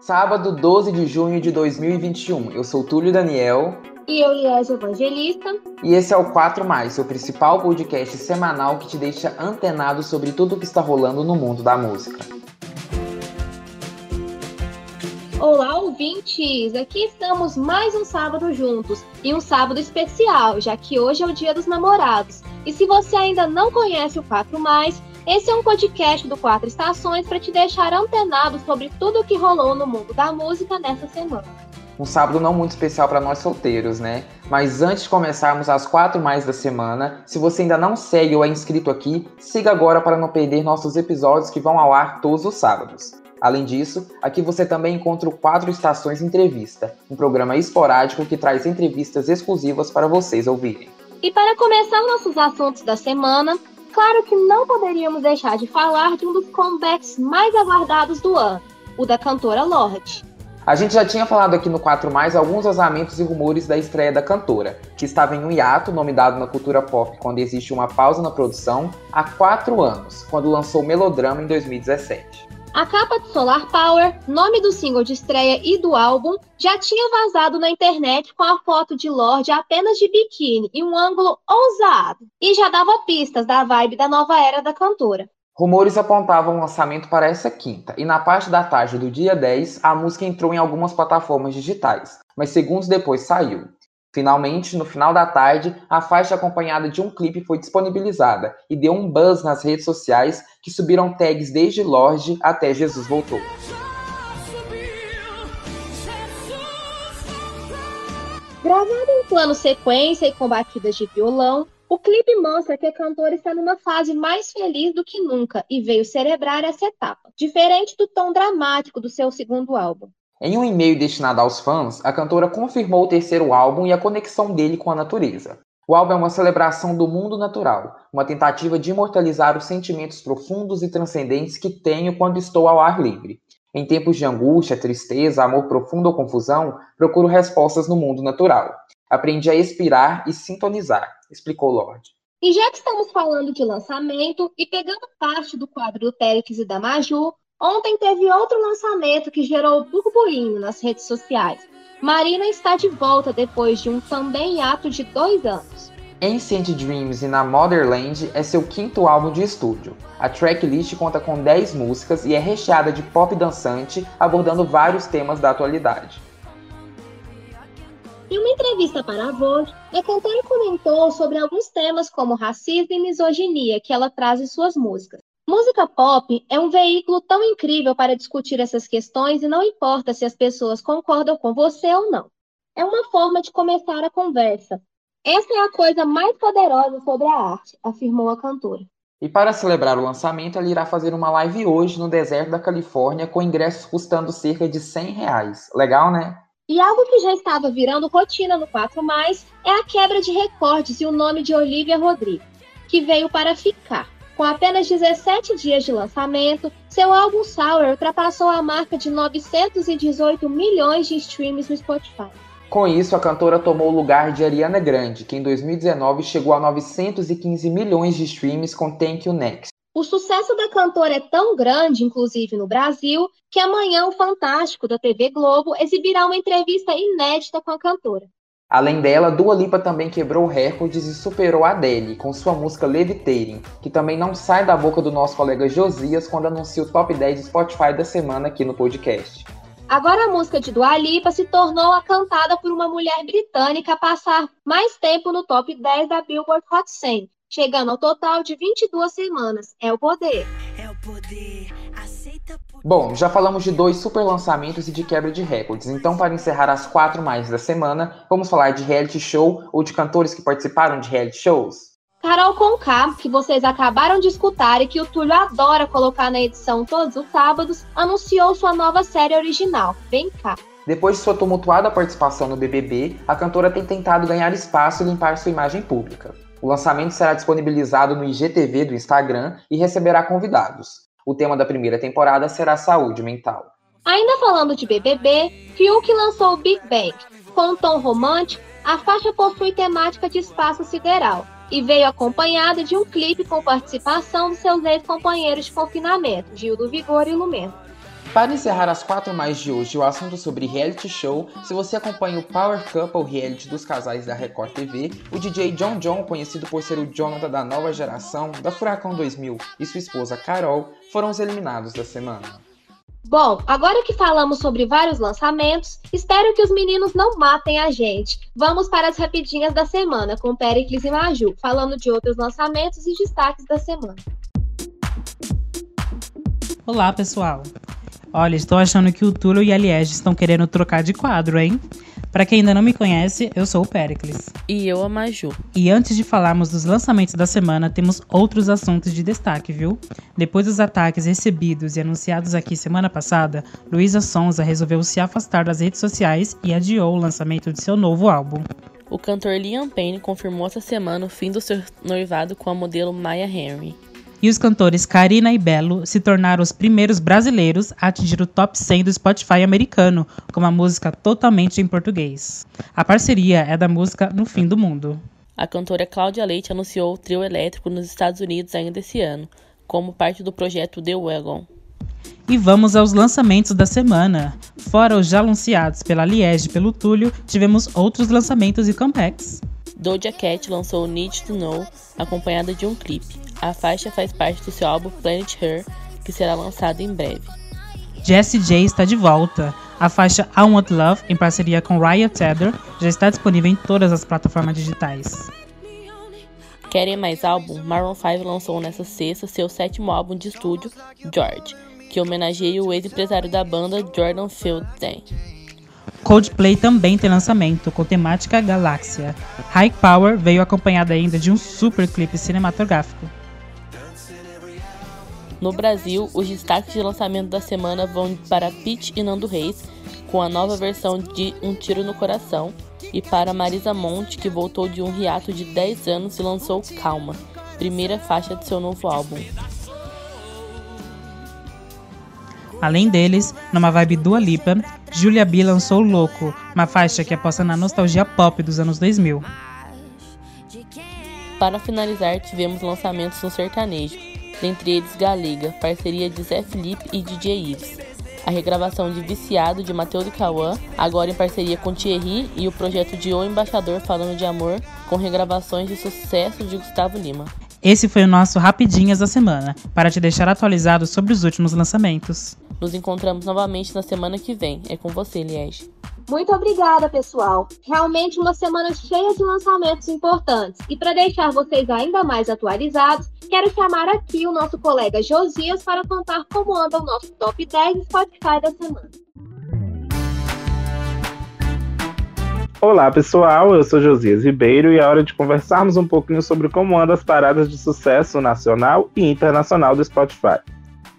Sábado 12 de junho de 2021. Eu sou Túlio Daniel. E eu, Liés Evangelista. E esse é o 4 Mais, seu principal podcast semanal que te deixa antenado sobre tudo o que está rolando no mundo da música. Olá, ouvintes! Aqui estamos mais um sábado juntos e um sábado especial, já que hoje é o Dia dos Namorados. E se você ainda não conhece o 4 Mais, esse é um podcast do Quatro Estações para te deixar antenado sobre tudo o que rolou no mundo da música nessa semana. Um sábado não muito especial para nós solteiros, né? Mas antes de começarmos as quatro mais da semana, se você ainda não segue ou é inscrito aqui, siga agora para não perder nossos episódios que vão ao ar todos os sábados. Além disso, aqui você também encontra o Quatro Estações Entrevista, um programa esporádico que traz entrevistas exclusivas para vocês ouvirem. E para começar nossos assuntos da semana, Claro que não poderíamos deixar de falar de um dos comebacks mais aguardados do ano, o da cantora Lorde. A gente já tinha falado aqui no 4 Mais alguns vazamentos e rumores da estreia da cantora, que estava em um hiato, nome dado na cultura pop quando existe uma pausa na produção, há quatro anos, quando lançou Melodrama em 2017. A capa de Solar Power, nome do single de estreia e do álbum, já tinha vazado na internet com a foto de Lorde apenas de biquíni e um ângulo ousado, e já dava pistas da vibe da nova era da cantora. Rumores apontavam o lançamento para essa quinta, e na parte da tarde do dia 10, a música entrou em algumas plataformas digitais, mas segundos depois saiu. Finalmente, no final da tarde, a faixa acompanhada de um clipe foi disponibilizada e deu um buzz nas redes sociais que subiram tags desde Lorde até Jesus Voltou. Gravado em plano sequência e com batidas de violão, o clipe mostra que a cantora está numa fase mais feliz do que nunca e veio celebrar essa etapa, diferente do tom dramático do seu segundo álbum. Em um e-mail destinado aos fãs, a cantora confirmou o terceiro álbum e a conexão dele com a natureza. O álbum é uma celebração do mundo natural, uma tentativa de imortalizar os sentimentos profundos e transcendentes que tenho quando estou ao ar livre. Em tempos de angústia, tristeza, amor profundo ou confusão, procuro respostas no mundo natural. Aprendi a expirar e sintonizar, explicou Lorde. E já que estamos falando de lançamento e pegando parte do quadro do Péricles e da Maju, Ontem teve outro lançamento que gerou burburinho nas redes sociais. Marina está de volta depois de um também ato de dois anos. Ancient Dreams e na Motherland é seu quinto álbum de estúdio. A tracklist conta com 10 músicas e é recheada de pop dançante, abordando vários temas da atualidade. Em uma entrevista para a Vogue, a cantora comentou sobre alguns temas como racismo e misoginia que ela traz em suas músicas. Música pop é um veículo tão incrível para discutir essas questões e não importa se as pessoas concordam com você ou não. É uma forma de começar a conversa. Essa é a coisa mais poderosa sobre a arte, afirmou a cantora. E para celebrar o lançamento, ela irá fazer uma live hoje no deserto da Califórnia com ingressos custando cerca de 100 reais. Legal, né? E algo que já estava virando rotina no 4 Mais é a quebra de recordes e o nome de Olivia Rodrigo, que veio para ficar. Com apenas 17 dias de lançamento, seu álbum Sour ultrapassou a marca de 918 milhões de streams no Spotify. Com isso, a cantora tomou o lugar de Ariana Grande, que em 2019 chegou a 915 milhões de streams com Thank You Next. O sucesso da cantora é tão grande, inclusive no Brasil, que amanhã o Fantástico da TV Globo exibirá uma entrevista inédita com a cantora. Além dela, Dua Lipa também quebrou recordes e superou a Adele com sua música Levitating, que também não sai da boca do nosso colega Josias quando anuncia o top 10 Spotify da semana aqui no podcast. Agora a música de Dua Lipa se tornou a cantada por uma mulher britânica a passar mais tempo no top 10 da Billboard Hot 100, chegando ao total de 22 semanas. É o poder. Bom, já falamos de dois super lançamentos e de quebra de recordes, então para encerrar as quatro mais da semana, vamos falar de reality show ou de cantores que participaram de reality shows? Carol Conká, que vocês acabaram de escutar e que o Túlio adora colocar na edição todos os sábados, anunciou sua nova série original, Vem Cá. Depois de sua tumultuada participação no BBB, a cantora tem tentado ganhar espaço e limpar sua imagem pública. O lançamento será disponibilizado no IGTV do Instagram e receberá convidados. O tema da primeira temporada será saúde mental. Ainda falando de BBB, Fiuk lançou Big Bang. Com um tom romântico, a faixa possui temática de espaço sideral e veio acompanhada de um clipe com participação dos seus ex-companheiros de confinamento, Gil do Vigor e Lumento. Para encerrar as quatro mais de hoje, o assunto sobre reality show, se você acompanha o Power Couple reality dos casais da Record TV, o DJ John John, conhecido por ser o Jonathan da nova geração, da Furacão 2000, e sua esposa Carol, foram os eliminados da semana. Bom, agora que falamos sobre vários lançamentos, espero que os meninos não matem a gente. Vamos para as rapidinhas da semana com Pericles e Maju, falando de outros lançamentos e destaques da semana. Olá, pessoal. Olha, estou achando que o Túlio e a Liege estão querendo trocar de quadro, hein? Para quem ainda não me conhece, eu sou o Pericles. E eu a Maju. E antes de falarmos dos lançamentos da semana, temos outros assuntos de destaque, viu? Depois dos ataques recebidos e anunciados aqui semana passada, Luísa Sonza resolveu se afastar das redes sociais e adiou o lançamento de seu novo álbum. O cantor Liam Payne confirmou essa semana o fim do seu noivado com a modelo Maya Henry e os cantores Karina e Belo se tornaram os primeiros brasileiros a atingir o top 100 do Spotify americano com uma música totalmente em português. A parceria é da música No Fim do Mundo. A cantora Cláudia Leite anunciou o trio elétrico nos Estados Unidos ainda esse ano, como parte do projeto The Wagon. E vamos aos lançamentos da semana. Fora os já anunciados pela Liege e pelo Túlio, tivemos outros lançamentos e comebacks. Doja Cat lançou Need to Know, acompanhada de um clipe. A faixa faz parte do seu álbum Planet Her, que será lançado em breve. Jessie J está de volta. A faixa I Want Love, em parceria com Riot Tether, já está disponível em todas as plataformas digitais. Querem mais álbum? Maroon 5 lançou nesta sexta seu sétimo álbum de estúdio, George, que homenageia o ex-empresário da banda Jordan Fielding. Coldplay também tem lançamento com temática galáxia. High Power veio acompanhada ainda de um super clipe cinematográfico. No Brasil, os destaques de lançamento da semana vão para Pete e Nando Reis, com a nova versão de Um Tiro no Coração, e para Marisa Monte, que voltou de um hiato de 10 anos e lançou Calma, primeira faixa de seu novo álbum. Além deles, numa vibe Dua Lipa, Julia B lançou Louco, uma faixa que aposta na nostalgia pop dos anos 2000. Para finalizar, tivemos lançamentos no sertanejo, dentre eles Galega, parceria de Zé Felipe e DJ Ives. A regravação de Viciado de Matheus e Cauã, agora em parceria com Thierry, e o projeto de O Embaixador Falando de Amor, com regravações de sucesso de Gustavo Lima. Esse foi o nosso Rapidinhas da semana, para te deixar atualizado sobre os últimos lançamentos. Nos encontramos novamente na semana que vem. É com você, Liege. Muito obrigada, pessoal. Realmente uma semana cheia de lançamentos importantes. E para deixar vocês ainda mais atualizados, quero chamar aqui o nosso colega Josias para contar como anda o nosso top 10 Spotify da semana. Olá pessoal, eu sou Josias Ribeiro e é hora de conversarmos um pouquinho sobre como andam as paradas de sucesso nacional e internacional do Spotify.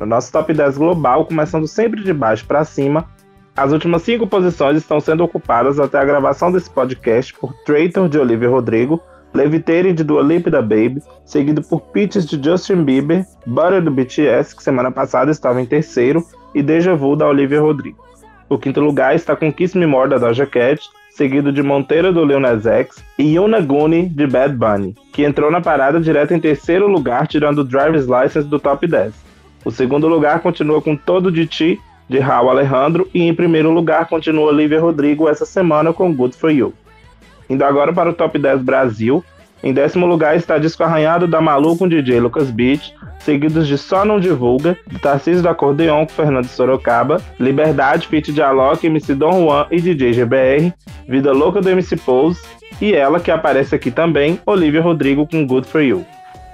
No nosso top 10 global, começando sempre de baixo para cima, as últimas cinco posições estão sendo ocupadas até a gravação desse podcast por Traitor de Olivia Rodrigo, Levitating de Dua Lipa da Baby, seguido por Peaches de Justin Bieber, Butter do BTS, que semana passada estava em terceiro, e Deja Vu da Olivia Rodrigo. O quinto lugar está com Kiss Me More da Doja Cat, seguido de Monteiro do Lil Nas X e Yonaguni de Bad Bunny, que entrou na parada direto em terceiro lugar, tirando o Driver's License do top 10. O segundo lugar continua com Todo de Ti, de Raul Alejandro, e em primeiro lugar continua Olivia Rodrigo essa semana com Good For You. Indo agora para o top 10 Brasil, em décimo lugar está Disco Arranhado da Malu com DJ Lucas Beach, seguidos de Só Não Divulga, de Tarcísio do Acordeon com Fernando Sorocaba, Liberdade, Fit de Alok, MC Don Juan e DJ GBR, Vida Louca do MC Pose, e ela que aparece aqui também, Olivia Rodrigo com Good For You.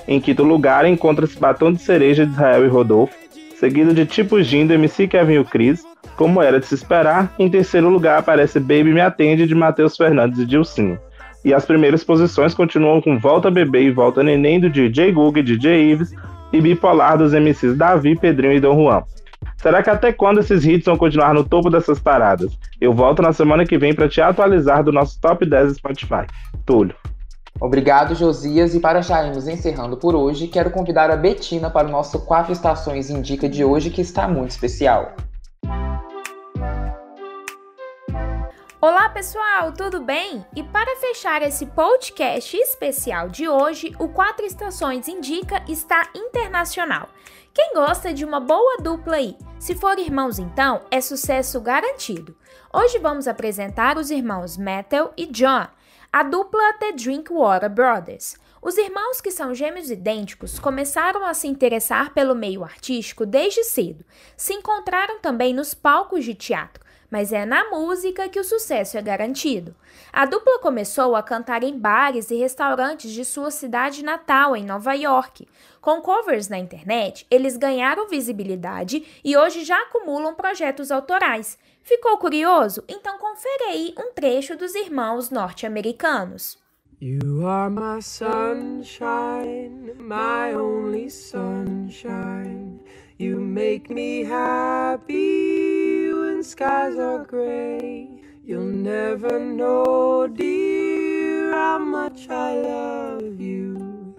Em quinto lugar encontra-se Batom de Cereja de Israel e Rodolfo, seguido de Tipo Gin do MC Kevin e o Cris, como era de se esperar. Em terceiro lugar aparece Baby Me Atende de Matheus Fernandes e Dilcinho. E as primeiras posições continuam com Volta Bebê e Volta Neném do DJ Google e DJ Ives e Bipolar dos MCs Davi, Pedrinho e Dom Juan. Será que até quando esses hits vão continuar no topo dessas paradas? Eu volto na semana que vem para te atualizar do nosso top 10 Spotify. Túlio. Obrigado, Josias. E para já irmos encerrando por hoje, quero convidar a Betina para o nosso Quatro Estações Indica de hoje, que está muito especial. Olá pessoal, tudo bem? E para fechar esse podcast especial de hoje, o Quatro Estações Indica está internacional. Quem gosta de uma boa dupla aí? Se for irmãos, então, é sucesso garantido. Hoje vamos apresentar os irmãos Metal e John, a dupla The Drinkwater Brothers. Os irmãos, que são gêmeos idênticos, começaram a se interessar pelo meio artístico desde cedo. Se encontraram também nos palcos de teatro mas é na música que o sucesso é garantido. A dupla começou a cantar em bares e restaurantes de sua cidade natal, em Nova York. Com covers na internet, eles ganharam visibilidade e hoje já acumulam projetos autorais. Ficou curioso? Então confere aí um trecho dos irmãos norte-americanos. You are my sunshine, my only sunshine. You make me happy skies are gray. You'll never know, dear, how much I love you.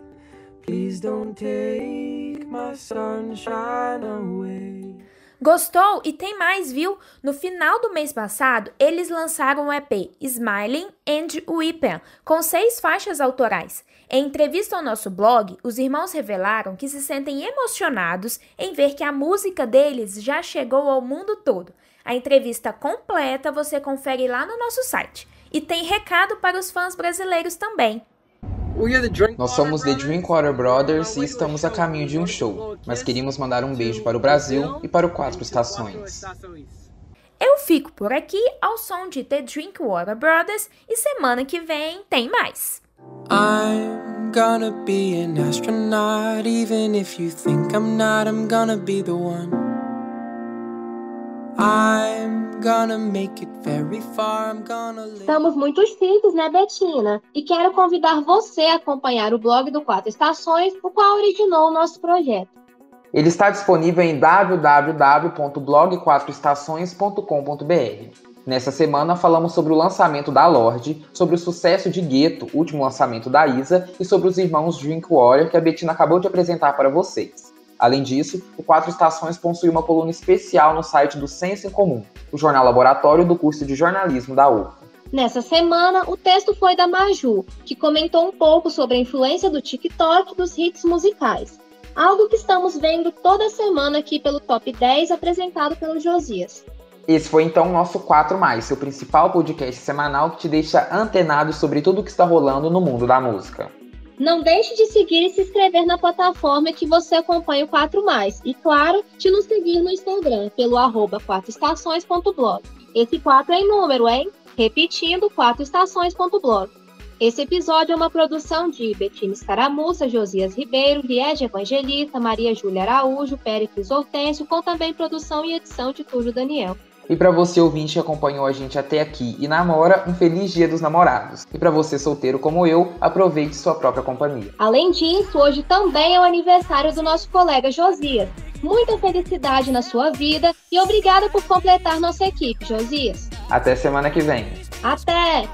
Please don't take my sunshine away. Gostou? E tem mais, viu? No final do mês passado, eles lançaram o EP Smiling and Weeping, com seis faixas autorais. Em entrevista ao nosso blog, os irmãos revelaram que se sentem emocionados em ver que a música deles já chegou ao mundo todo. A entrevista completa você confere lá no nosso site. E tem recado para os fãs brasileiros também. Nós somos The Drinkwater Brothers e estamos a caminho de um show, mas queríamos mandar um beijo para o Brasil e para o Quatro Estações. Eu fico por aqui ao som de The Drinkwater Brothers e semana que vem tem mais. I'm gonna be an astronaut, even if you think I'm not, I'm gonna be the one. Estamos muito chiques, né, Betina? E quero convidar você a acompanhar o blog do Quatro Estações, o qual originou o nosso projeto. Ele está disponível em www.blog4estações.com.br. Nessa semana falamos sobre o lançamento da Lorde, sobre o sucesso de Gueto, último lançamento da Isa, e sobre os irmãos Drinkwater que a Betina acabou de apresentar para vocês. Além disso, o Quatro Estações possui uma coluna especial no site do Senso em Comum, o jornal laboratório do curso de jornalismo da UFA. Nessa semana, o texto foi da Maju, que comentou um pouco sobre a influência do TikTok dos hits musicais. Algo que estamos vendo toda semana aqui pelo Top 10 apresentado pelo Josias. Esse foi então o nosso 4 Mais, seu principal podcast semanal que te deixa antenado sobre tudo o que está rolando no mundo da música. Não deixe de seguir e se inscrever na plataforma que você acompanha o 4 Mais. E claro, de nos seguir no Instagram pelo arroba 4estações.blog. Esse 4 é em número, hein? Repetindo, 4estações.blog. Esse episódio é uma produção de Betina Escaramuça, Josias Ribeiro, Liege Evangelista, Maria Júlia Araújo, Péricles Hortêncio, com também produção e edição de Túlio Daniel. E para você ouvinte que acompanhou a gente até aqui e namora, um feliz Dia dos Namorados. E para você solteiro como eu, aproveite sua própria companhia. Além disso, hoje também é o aniversário do nosso colega Josias. Muita felicidade na sua vida e obrigada por completar nossa equipe, Josias. Até semana que vem. Até!